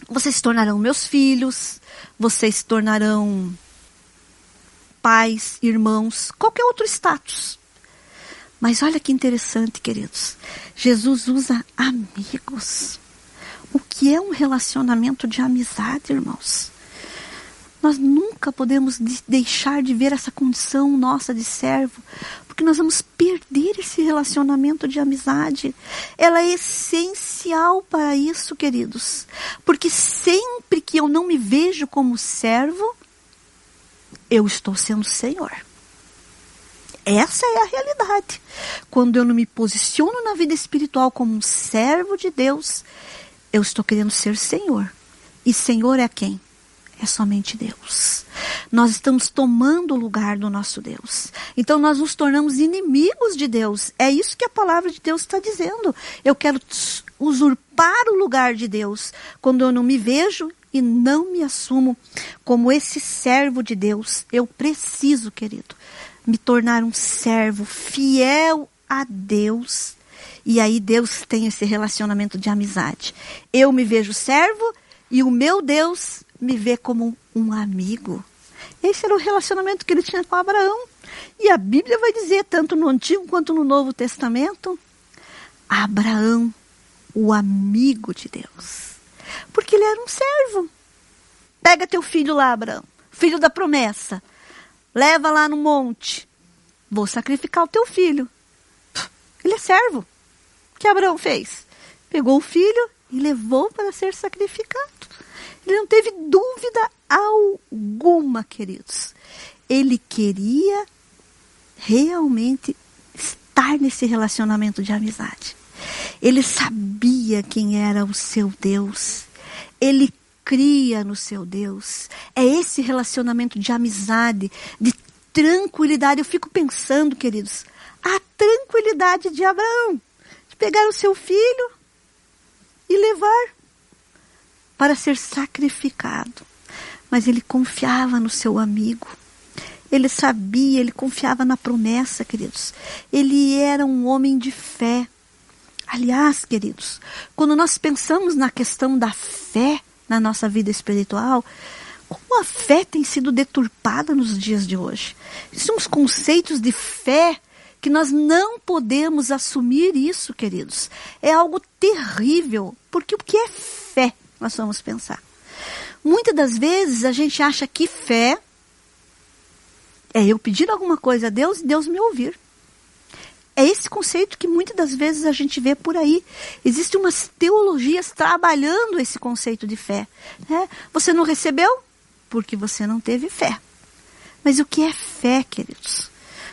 vocês se tornarão meus filhos, vocês se tornarão pais, irmãos, qualquer outro status. Mas olha que interessante, queridos. Jesus usa amigos. O que é um relacionamento de amizade, irmãos? Nós nunca podemos deixar de ver essa condição nossa de servo, porque nós vamos perder esse relacionamento de amizade. Ela é essencial para isso, queridos. Porque sempre que eu não me vejo como servo, eu estou sendo Senhor. Essa é a realidade. Quando eu não me posiciono na vida espiritual como um servo de Deus, eu estou querendo ser Senhor. E Senhor é quem? É somente Deus. Nós estamos tomando o lugar do nosso Deus. Então nós nos tornamos inimigos de Deus. É isso que a palavra de Deus está dizendo. Eu quero usurpar o lugar de Deus quando eu não me vejo e não me assumo como esse servo de Deus. Eu preciso, querido, me tornar um servo fiel a Deus. E aí Deus tem esse relacionamento de amizade. Eu me vejo servo e o meu Deus me vê como um amigo. Esse era o relacionamento que ele tinha com Abraão. E a Bíblia vai dizer, tanto no Antigo quanto no Novo Testamento, Abraão, o amigo de Deus. Porque ele era um servo. Pega teu filho lá, Abraão, filho da promessa. Leva lá no monte. Vou sacrificar o teu filho. Ele é servo. O que Abraão fez? Pegou o filho e levou para ser sacrificado. Ele não teve dúvida alguma, queridos. Ele queria realmente estar nesse relacionamento de amizade. Ele sabia quem era o seu Deus. Ele cria no seu Deus. É esse relacionamento de amizade, de tranquilidade. Eu fico pensando, queridos, a tranquilidade de Abraão, de pegar o seu filho e levar para ser sacrificado. Mas ele confiava no seu amigo. Ele sabia, ele confiava na promessa, queridos. Ele era um homem de fé. Aliás, queridos, quando nós pensamos na questão da fé, na nossa vida espiritual, Como a fé tem sido deturpada nos dias de hoje. São os conceitos de fé que nós não podemos assumir isso, queridos. É algo terrível, porque o que é fé? Nós vamos pensar. Muitas das vezes a gente acha que fé é eu pedir alguma coisa a Deus e Deus me ouvir. É esse conceito que muitas das vezes a gente vê por aí. Existem umas teologias trabalhando esse conceito de fé. Né? Você não recebeu porque você não teve fé. Mas o que é fé, queridos?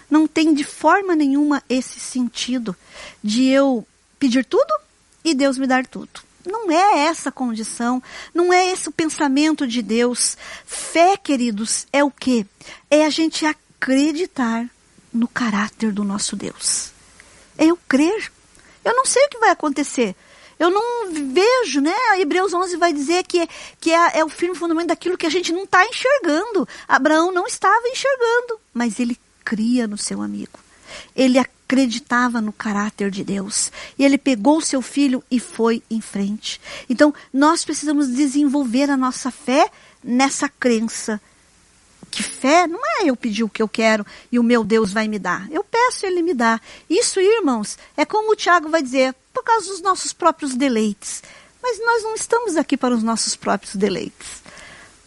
Não tem de forma nenhuma esse sentido de eu pedir tudo e Deus me dar tudo. Não é essa condição, não é esse o pensamento de Deus. Fé, queridos, é o que? É a gente acreditar no caráter do nosso Deus. É eu crer. Eu não sei o que vai acontecer. Eu não vejo, né? Hebreus 11 vai dizer que, que é, é o firme fundamento daquilo que a gente não está enxergando. Abraão não estava enxergando, mas ele cria no seu amigo. Ele acreditava no caráter de Deus. E ele pegou o seu filho e foi em frente. Então, nós precisamos desenvolver a nossa fé nessa crença que fé não é eu pedir o que eu quero e o meu Deus vai me dar. Eu peço e ele me dá. Isso, irmãos, é como o Tiago vai dizer, por causa dos nossos próprios deleites. Mas nós não estamos aqui para os nossos próprios deleites.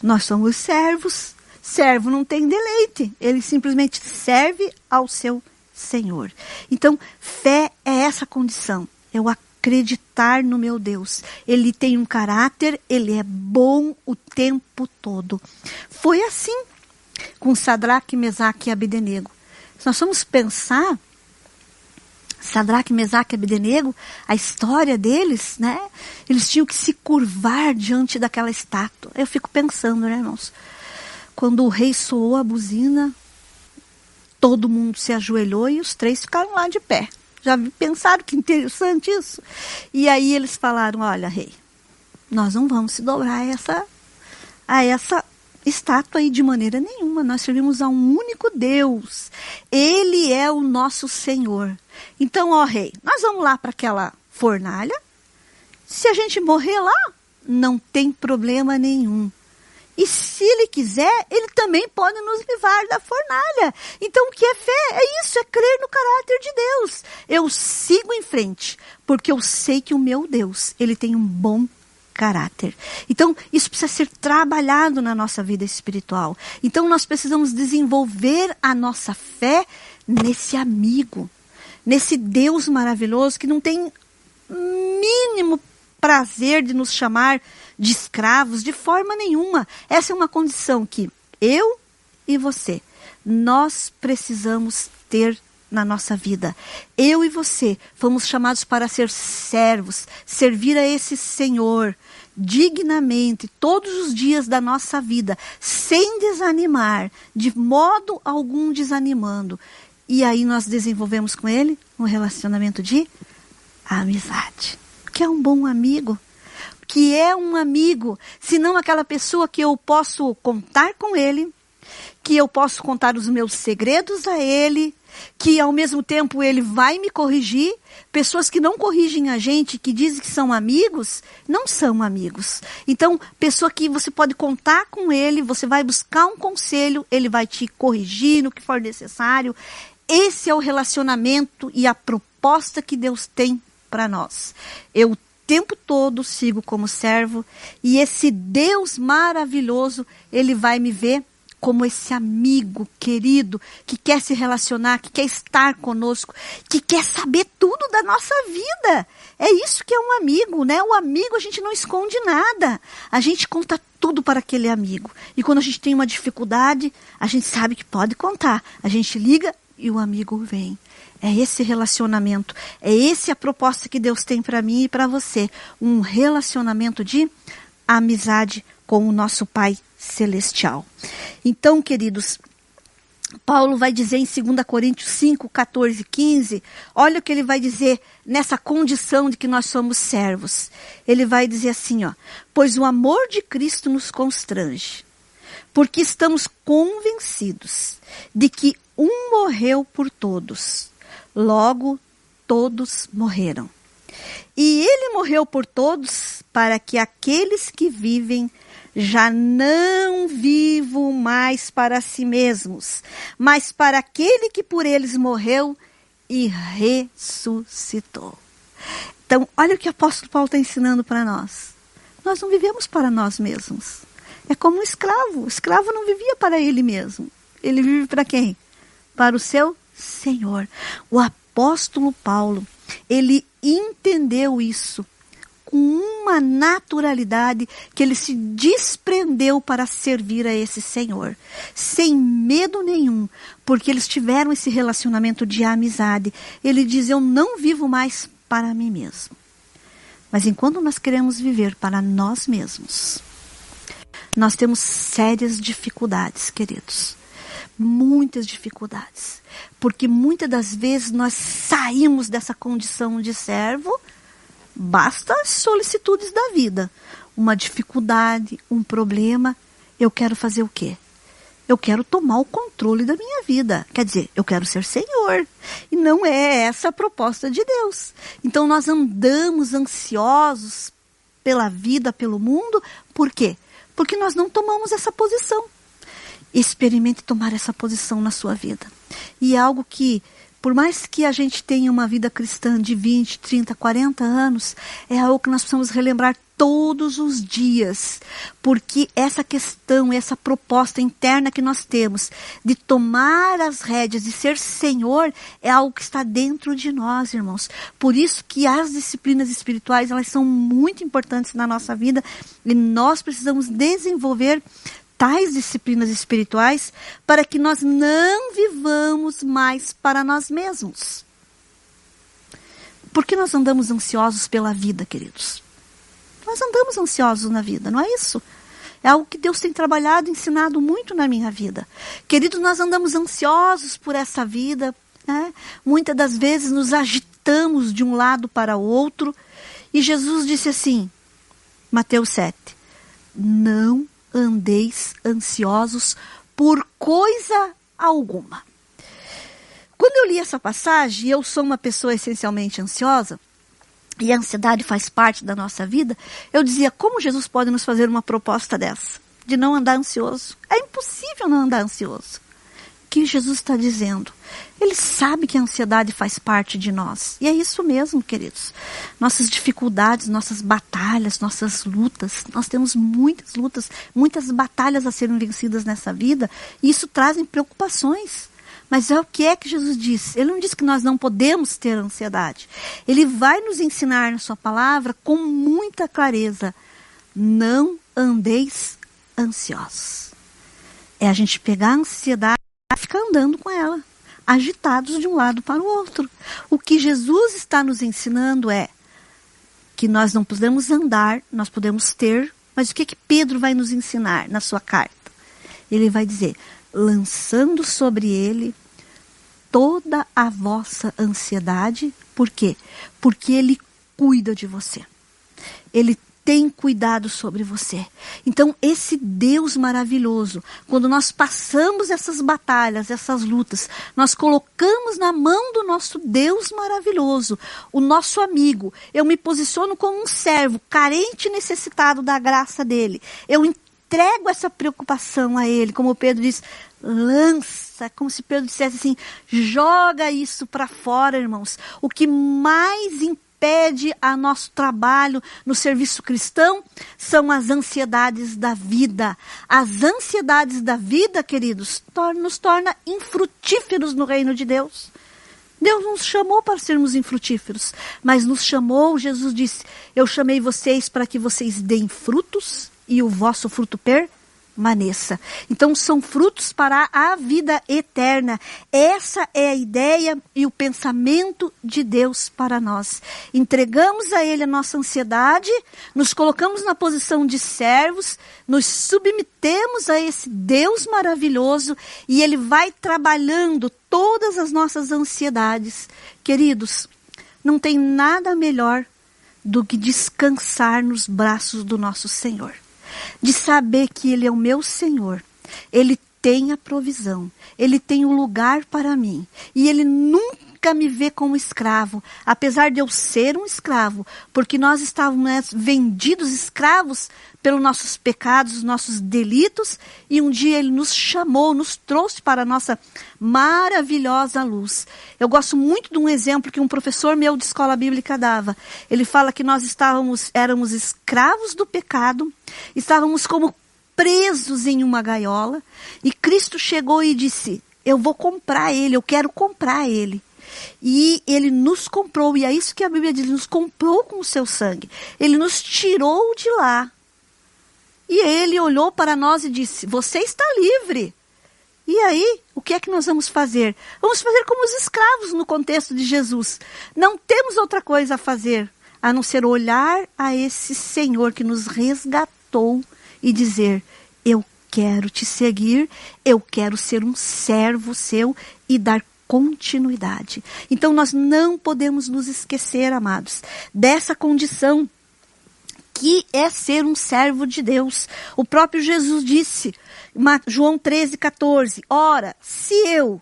Nós somos servos. Servo não tem deleite. Ele simplesmente serve ao seu Senhor. Então, fé é essa condição. Eu acreditar no meu Deus. Ele tem um caráter, ele é bom o tempo todo. Foi assim com Sadraque, Mesaque e Abdenego. Se nós vamos pensar, Sadraque, Mesaque e Abdenego, a história deles, né? Eles tinham que se curvar diante daquela estátua. Eu fico pensando, né, irmãos? Quando o rei soou a buzina, todo mundo se ajoelhou e os três ficaram lá de pé. Já pensaram que interessante isso? E aí eles falaram: Olha, rei, nós não vamos se dobrar a essa, a essa estátua aí de maneira nenhuma. Nós servimos a um único Deus. Ele é o nosso Senhor. Então, ó rei, nós vamos lá para aquela fornalha. Se a gente morrer lá, não tem problema nenhum. E se ele quiser, ele também pode nos livrar da fornalha. Então, o que é fé? É isso, é crer no caráter de Deus. Eu sigo em frente, porque eu sei que o meu Deus, ele tem um bom caráter. Então, isso precisa ser trabalhado na nossa vida espiritual. Então, nós precisamos desenvolver a nossa fé nesse amigo, nesse Deus maravilhoso que não tem mínimo prazer de nos chamar de escravos de forma nenhuma. Essa é uma condição que eu e você nós precisamos ter na nossa vida. Eu e você fomos chamados para ser servos, servir a esse Senhor dignamente todos os dias da nossa vida, sem desanimar, de modo algum desanimando. E aí nós desenvolvemos com ele um relacionamento de amizade. Que é um bom amigo. Que é um amigo, se não aquela pessoa que eu posso contar com ele, que eu posso contar os meus segredos a ele, que ao mesmo tempo ele vai me corrigir. Pessoas que não corrigem a gente, que dizem que são amigos, não são amigos. Então, pessoa que você pode contar com ele, você vai buscar um conselho, ele vai te corrigir no que for necessário. Esse é o relacionamento e a proposta que Deus tem para nós. Eu o tempo todo sigo como servo e esse Deus maravilhoso, ele vai me ver como esse amigo querido que quer se relacionar, que quer estar conosco, que quer saber tudo da nossa vida. É isso que é um amigo, né? O amigo a gente não esconde nada. A gente conta tudo para aquele amigo. E quando a gente tem uma dificuldade, a gente sabe que pode contar. A gente liga e o amigo vem. É esse relacionamento, é esse a proposta que Deus tem para mim e para você, um relacionamento de amizade com o nosso Pai celestial. Então, queridos, Paulo vai dizer em 2 Coríntios 5, 14, 15, olha o que ele vai dizer nessa condição de que nós somos servos. Ele vai dizer assim, ó, pois o amor de Cristo nos constrange, porque estamos convencidos de que um morreu por todos, logo todos morreram. E ele morreu por todos para que aqueles que vivem já não vivo mais para si mesmos, mas para aquele que por eles morreu e ressuscitou. Então, olha o que o apóstolo Paulo está ensinando para nós. Nós não vivemos para nós mesmos. É como um escravo. O escravo não vivia para ele mesmo. Ele vive para quem? Para o seu Senhor. O apóstolo Paulo, ele entendeu isso com uma naturalidade que ele se desprendeu para servir a esse Senhor, sem medo nenhum, porque eles tiveram esse relacionamento de amizade. Ele diz: Eu não vivo mais para mim mesmo. Mas enquanto nós queremos viver para nós mesmos, nós temos sérias dificuldades, queridos. Muitas dificuldades. Porque muitas das vezes nós saímos dessa condição de servo Basta as solicitudes da vida. Uma dificuldade, um problema. Eu quero fazer o quê? Eu quero tomar o controle da minha vida. Quer dizer, eu quero ser Senhor. E não é essa a proposta de Deus. Então nós andamos ansiosos pela vida, pelo mundo. Por quê? Porque nós não tomamos essa posição. Experimente tomar essa posição na sua vida. E é algo que por mais que a gente tenha uma vida cristã de 20, 30, 40 anos, é algo que nós precisamos relembrar todos os dias, porque essa questão, essa proposta interna que nós temos de tomar as rédeas, de ser Senhor, é algo que está dentro de nós, irmãos. Por isso que as disciplinas espirituais, elas são muito importantes na nossa vida e nós precisamos desenvolver tais disciplinas espirituais para que nós não vivamos mais para nós mesmos. Por que nós andamos ansiosos pela vida, queridos? Nós andamos ansiosos na vida, não é isso? É algo que Deus tem trabalhado, ensinado muito na minha vida. Queridos, nós andamos ansiosos por essa vida. Né? Muitas das vezes nos agitamos de um lado para o outro. E Jesus disse assim, Mateus 7, não andeis ansiosos por coisa alguma. Quando eu li essa passagem, eu sou uma pessoa essencialmente ansiosa, e a ansiedade faz parte da nossa vida, eu dizia: como Jesus pode nos fazer uma proposta dessa? De não andar ansioso? É impossível não andar ansioso que Jesus está dizendo. Ele sabe que a ansiedade faz parte de nós. E é isso mesmo, queridos. Nossas dificuldades, nossas batalhas, nossas lutas. Nós temos muitas lutas, muitas batalhas a serem vencidas nessa vida. E isso trazem preocupações. Mas é o que é que Jesus disse? Ele não disse que nós não podemos ter ansiedade. Ele vai nos ensinar na sua palavra com muita clareza. Não andeis ansiosos. É a gente pegar a ansiedade ficar andando com ela, agitados de um lado para o outro. O que Jesus está nos ensinando é que nós não podemos andar, nós podemos ter, mas o que, que Pedro vai nos ensinar na sua carta? Ele vai dizer: lançando sobre ele toda a vossa ansiedade, por quê? Porque ele cuida de você. Ele tem cuidado sobre você. Então, esse Deus maravilhoso, quando nós passamos essas batalhas, essas lutas, nós colocamos na mão do nosso Deus maravilhoso, o nosso amigo. Eu me posiciono como um servo, carente e necessitado da graça dele. Eu entrego essa preocupação a ele, como Pedro diz, lança, como se Pedro dissesse assim, joga isso para fora, irmãos. O que mais importa impede a nosso trabalho no serviço cristão são as ansiedades da vida. As ansiedades da vida, queridos, nos torna infrutíferos no reino de Deus. Deus nos chamou para sermos infrutíferos, mas nos chamou, Jesus disse: Eu chamei vocês para que vocês deem frutos e o vosso fruto per permaneça. Então são frutos para a vida eterna. Essa é a ideia e o pensamento de Deus para nós. Entregamos a Ele a nossa ansiedade, nos colocamos na posição de servos, nos submetemos a esse Deus maravilhoso e Ele vai trabalhando todas as nossas ansiedades. Queridos, não tem nada melhor do que descansar nos braços do nosso Senhor de saber que Ele é o meu Senhor, Ele tem a provisão, Ele tem o um lugar para mim. E Ele nunca me vê como escravo, apesar de eu ser um escravo, porque nós estávamos vendidos escravos pelos nossos pecados, nossos delitos, e um dia ele nos chamou, nos trouxe para a nossa maravilhosa luz. Eu gosto muito de um exemplo que um professor meu de escola bíblica dava. Ele fala que nós estávamos, éramos escravos do pecado, estávamos como presos em uma gaiola, e Cristo chegou e disse: Eu vou comprar ele, eu quero comprar ele. E ele nos comprou, e é isso que a Bíblia diz: nos comprou com o seu sangue. Ele nos tirou de lá e ele olhou para nós e disse: Você está livre. E aí, o que é que nós vamos fazer? Vamos fazer como os escravos no contexto de Jesus. Não temos outra coisa a fazer a não ser olhar a esse Senhor que nos resgatou e dizer: Eu quero te seguir, eu quero ser um servo seu e dar continuidade. Então nós não podemos nos esquecer, amados, dessa condição que é ser um servo de Deus. O próprio Jesus disse, João 13, 14: Ora, se eu,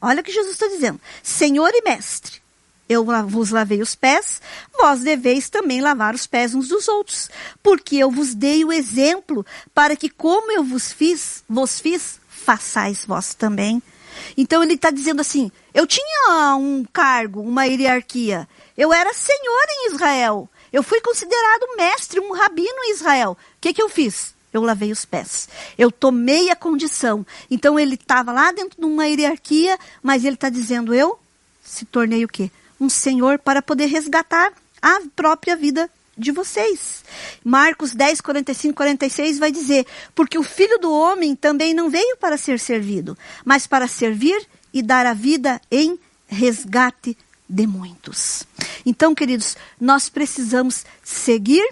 olha o que Jesus está dizendo, Senhor e Mestre, eu vos lavei os pés, vós deveis também lavar os pés uns dos outros, porque eu vos dei o exemplo para que, como eu vos fiz, vos fiz, façais vós também. Então ele está dizendo assim: eu tinha um cargo, uma hierarquia, eu era senhor em Israel, eu fui considerado mestre, um rabino em Israel. O que, que eu fiz? Eu lavei os pés. Eu tomei a condição. Então ele estava lá dentro de uma hierarquia, mas ele está dizendo: eu se tornei o quê? Um senhor para poder resgatar a própria vida de vocês. Marcos 10, 45, 46 vai dizer: Porque o filho do homem também não veio para ser servido, mas para servir e dar a vida em resgate de muitos. Então, queridos, nós precisamos seguir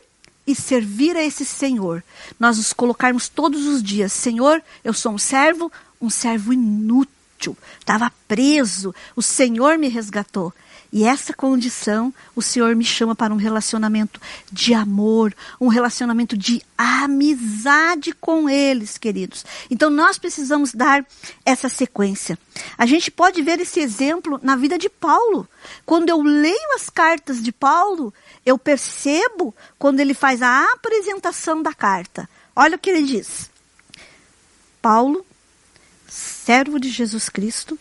e servir a esse Senhor. Nós nos colocarmos todos os dias, Senhor, eu sou um servo, um servo inútil, estava preso, o Senhor me resgatou. E essa condição, o Senhor me chama para um relacionamento de amor, um relacionamento de amizade com eles, queridos. Então nós precisamos dar essa sequência. A gente pode ver esse exemplo na vida de Paulo. Quando eu leio as cartas de Paulo, eu percebo quando ele faz a apresentação da carta. Olha o que ele diz. Paulo, servo de Jesus Cristo,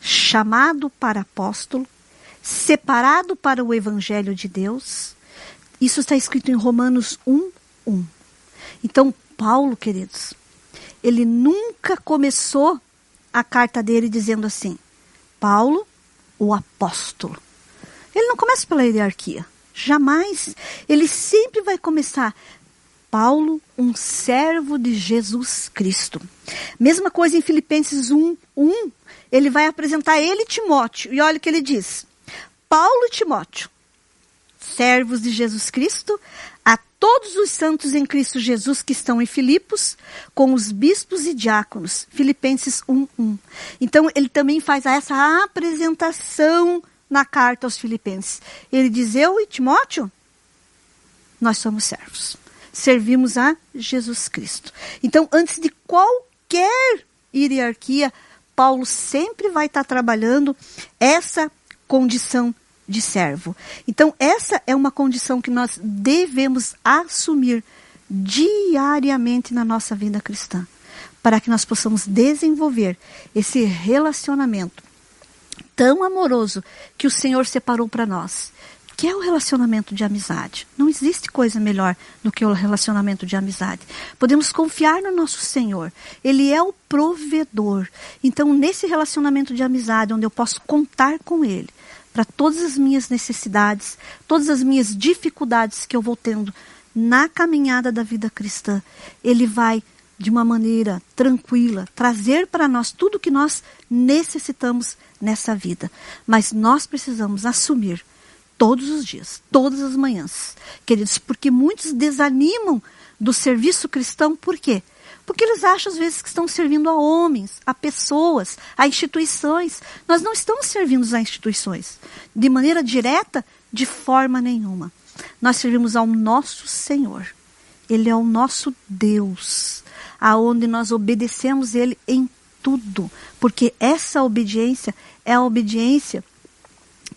chamado para apóstolo, separado para o Evangelho de Deus. Isso está escrito em Romanos 1, 1. Então, Paulo, queridos, ele nunca começou a carta dele dizendo assim: Paulo, o apóstolo. Ele não começa pela hierarquia. Jamais. Ele sempre vai começar. Paulo, um servo de Jesus Cristo. Mesma coisa em Filipenses 1, 1. Ele vai apresentar ele Timóteo. E olha o que ele diz. Paulo e Timóteo, servos de Jesus Cristo, a todos os santos em Cristo Jesus que estão em Filipos, com os bispos e diáconos. Filipenses 1:1. Então ele também faz essa apresentação na carta aos Filipenses. Ele diz: "Eu e Timóteo, nós somos servos. Servimos a Jesus Cristo". Então, antes de qualquer hierarquia, Paulo sempre vai estar trabalhando essa condição de servo. Então, essa é uma condição que nós devemos assumir diariamente na nossa vida cristã, para que nós possamos desenvolver esse relacionamento tão amoroso que o Senhor separou para nós, que é o relacionamento de amizade. Não existe coisa melhor do que o relacionamento de amizade. Podemos confiar no nosso Senhor. Ele é o provedor. Então, nesse relacionamento de amizade, onde eu posso contar com Ele, para todas as minhas necessidades, todas as minhas dificuldades que eu vou tendo na caminhada da vida cristã. Ele vai, de uma maneira tranquila, trazer para nós tudo que nós necessitamos nessa vida. Mas nós precisamos assumir todos os dias, todas as manhãs, queridos, porque muitos desanimam do serviço cristão, por quê? Porque eles acham às vezes que estão servindo a homens, a pessoas, a instituições. Nós não estamos servindo a instituições. De maneira direta, de forma nenhuma. Nós servimos ao nosso Senhor. Ele é o nosso Deus, aonde nós obedecemos ele em tudo, porque essa obediência é a obediência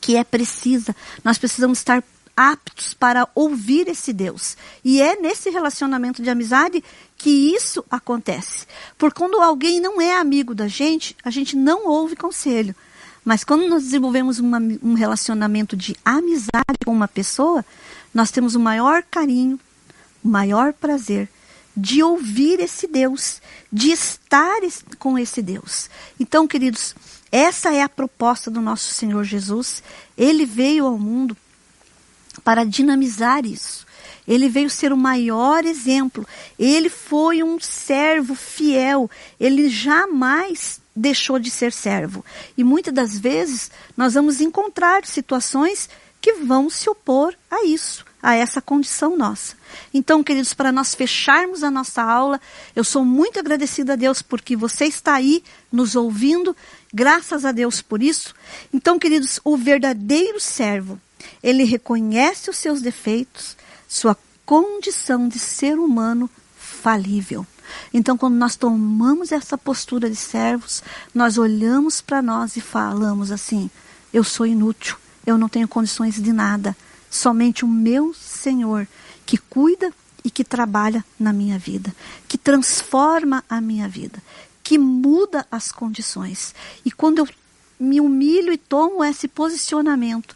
que é precisa. Nós precisamos estar aptos para ouvir esse Deus. E é nesse relacionamento de amizade que isso acontece. Porque quando alguém não é amigo da gente, a gente não ouve conselho. Mas quando nós desenvolvemos uma, um relacionamento de amizade com uma pessoa, nós temos o maior carinho, o maior prazer de ouvir esse Deus, de estar com esse Deus. Então, queridos, essa é a proposta do nosso Senhor Jesus. Ele veio ao mundo para dinamizar isso. Ele veio ser o maior exemplo. Ele foi um servo fiel. Ele jamais deixou de ser servo. E muitas das vezes nós vamos encontrar situações que vão se opor a isso, a essa condição nossa. Então, queridos, para nós fecharmos a nossa aula, eu sou muito agradecida a Deus porque você está aí nos ouvindo. Graças a Deus por isso. Então, queridos, o verdadeiro servo, ele reconhece os seus defeitos, sua condição de ser humano falível. Então, quando nós tomamos essa postura de servos, nós olhamos para nós e falamos assim: eu sou inútil, eu não tenho condições de nada. Somente o meu Senhor que cuida e que trabalha na minha vida, que transforma a minha vida, que muda as condições. E quando eu me humilho e tomo esse posicionamento,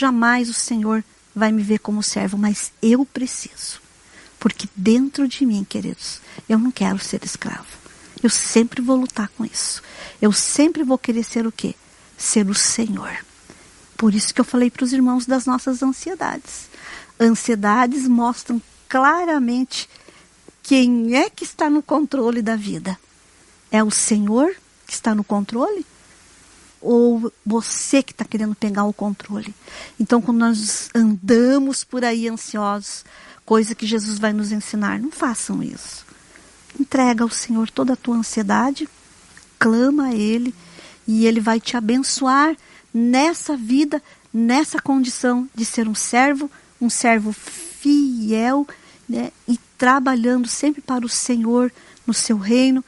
jamais o Senhor vai me ver como servo, mas eu preciso. Porque dentro de mim, queridos, eu não quero ser escravo. Eu sempre vou lutar com isso. Eu sempre vou querer ser o quê? Ser o Senhor. Por isso que eu falei para os irmãos das nossas ansiedades. Ansiedades mostram claramente quem é que está no controle da vida. É o Senhor que está no controle? Ou você que está querendo pegar o controle? Então, quando nós andamos por aí ansiosos, coisa que Jesus vai nos ensinar, não façam isso. Entrega ao Senhor toda a tua ansiedade, clama a Ele e Ele vai te abençoar nessa vida, nessa condição de ser um servo, um servo fiel né, e trabalhando sempre para o Senhor no seu reino.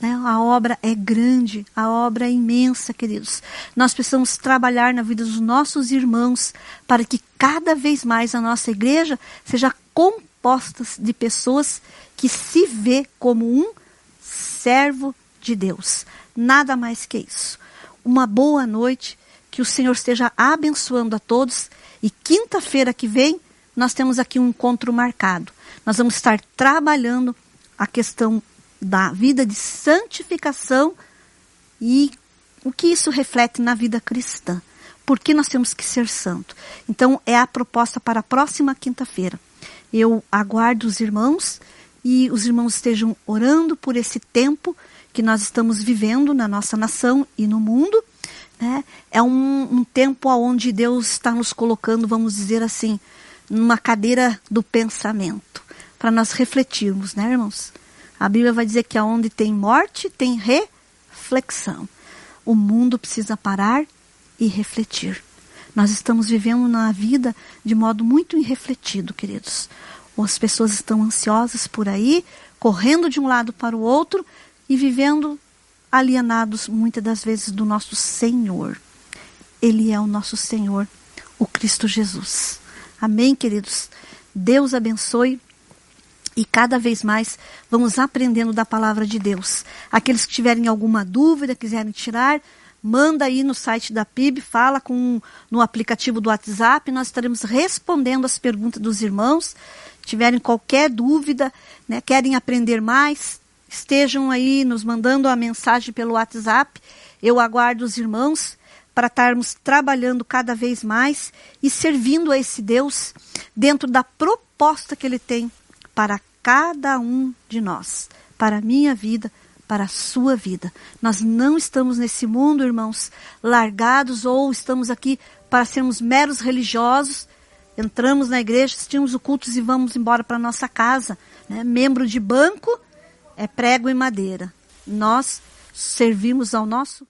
Né? A obra é grande, a obra é imensa, queridos. Nós precisamos trabalhar na vida dos nossos irmãos para que cada vez mais a nossa igreja seja composta de pessoas que se vê como um servo de Deus. Nada mais que isso. Uma boa noite que o Senhor esteja abençoando a todos. E quinta-feira que vem, nós temos aqui um encontro marcado. Nós vamos estar trabalhando a questão da vida de santificação e o que isso reflete na vida cristã. Por que nós temos que ser santo? Então, é a proposta para a próxima quinta-feira. Eu aguardo os irmãos e os irmãos estejam orando por esse tempo que nós estamos vivendo na nossa nação e no mundo né? É um, um tempo onde Deus está nos colocando, vamos dizer assim, numa cadeira do pensamento, para nós refletirmos, né, irmãos? A Bíblia vai dizer que aonde tem morte, tem reflexão. O mundo precisa parar e refletir. Nós estamos vivendo na vida de modo muito irrefletido, queridos. As pessoas estão ansiosas por aí, correndo de um lado para o outro e vivendo alienados muitas das vezes do nosso Senhor. Ele é o nosso Senhor, o Cristo Jesus. Amém, queridos? Deus abençoe e cada vez mais vamos aprendendo da palavra de Deus. Aqueles que tiverem alguma dúvida, quiserem tirar, manda aí no site da PIB, fala com no aplicativo do WhatsApp, nós estaremos respondendo as perguntas dos irmãos. Tiverem qualquer dúvida, né, querem aprender mais, estejam aí nos mandando a mensagem pelo WhatsApp. Eu aguardo os irmãos para estarmos trabalhando cada vez mais e servindo a esse Deus dentro da proposta que Ele tem para cada um de nós, para a minha vida, para a sua vida. Nós não estamos nesse mundo, irmãos, largados ou estamos aqui para sermos meros religiosos. Entramos na igreja, assistimos o culto e vamos embora para nossa casa. Né? Membro de banco é prego e madeira. Nós servimos ao nosso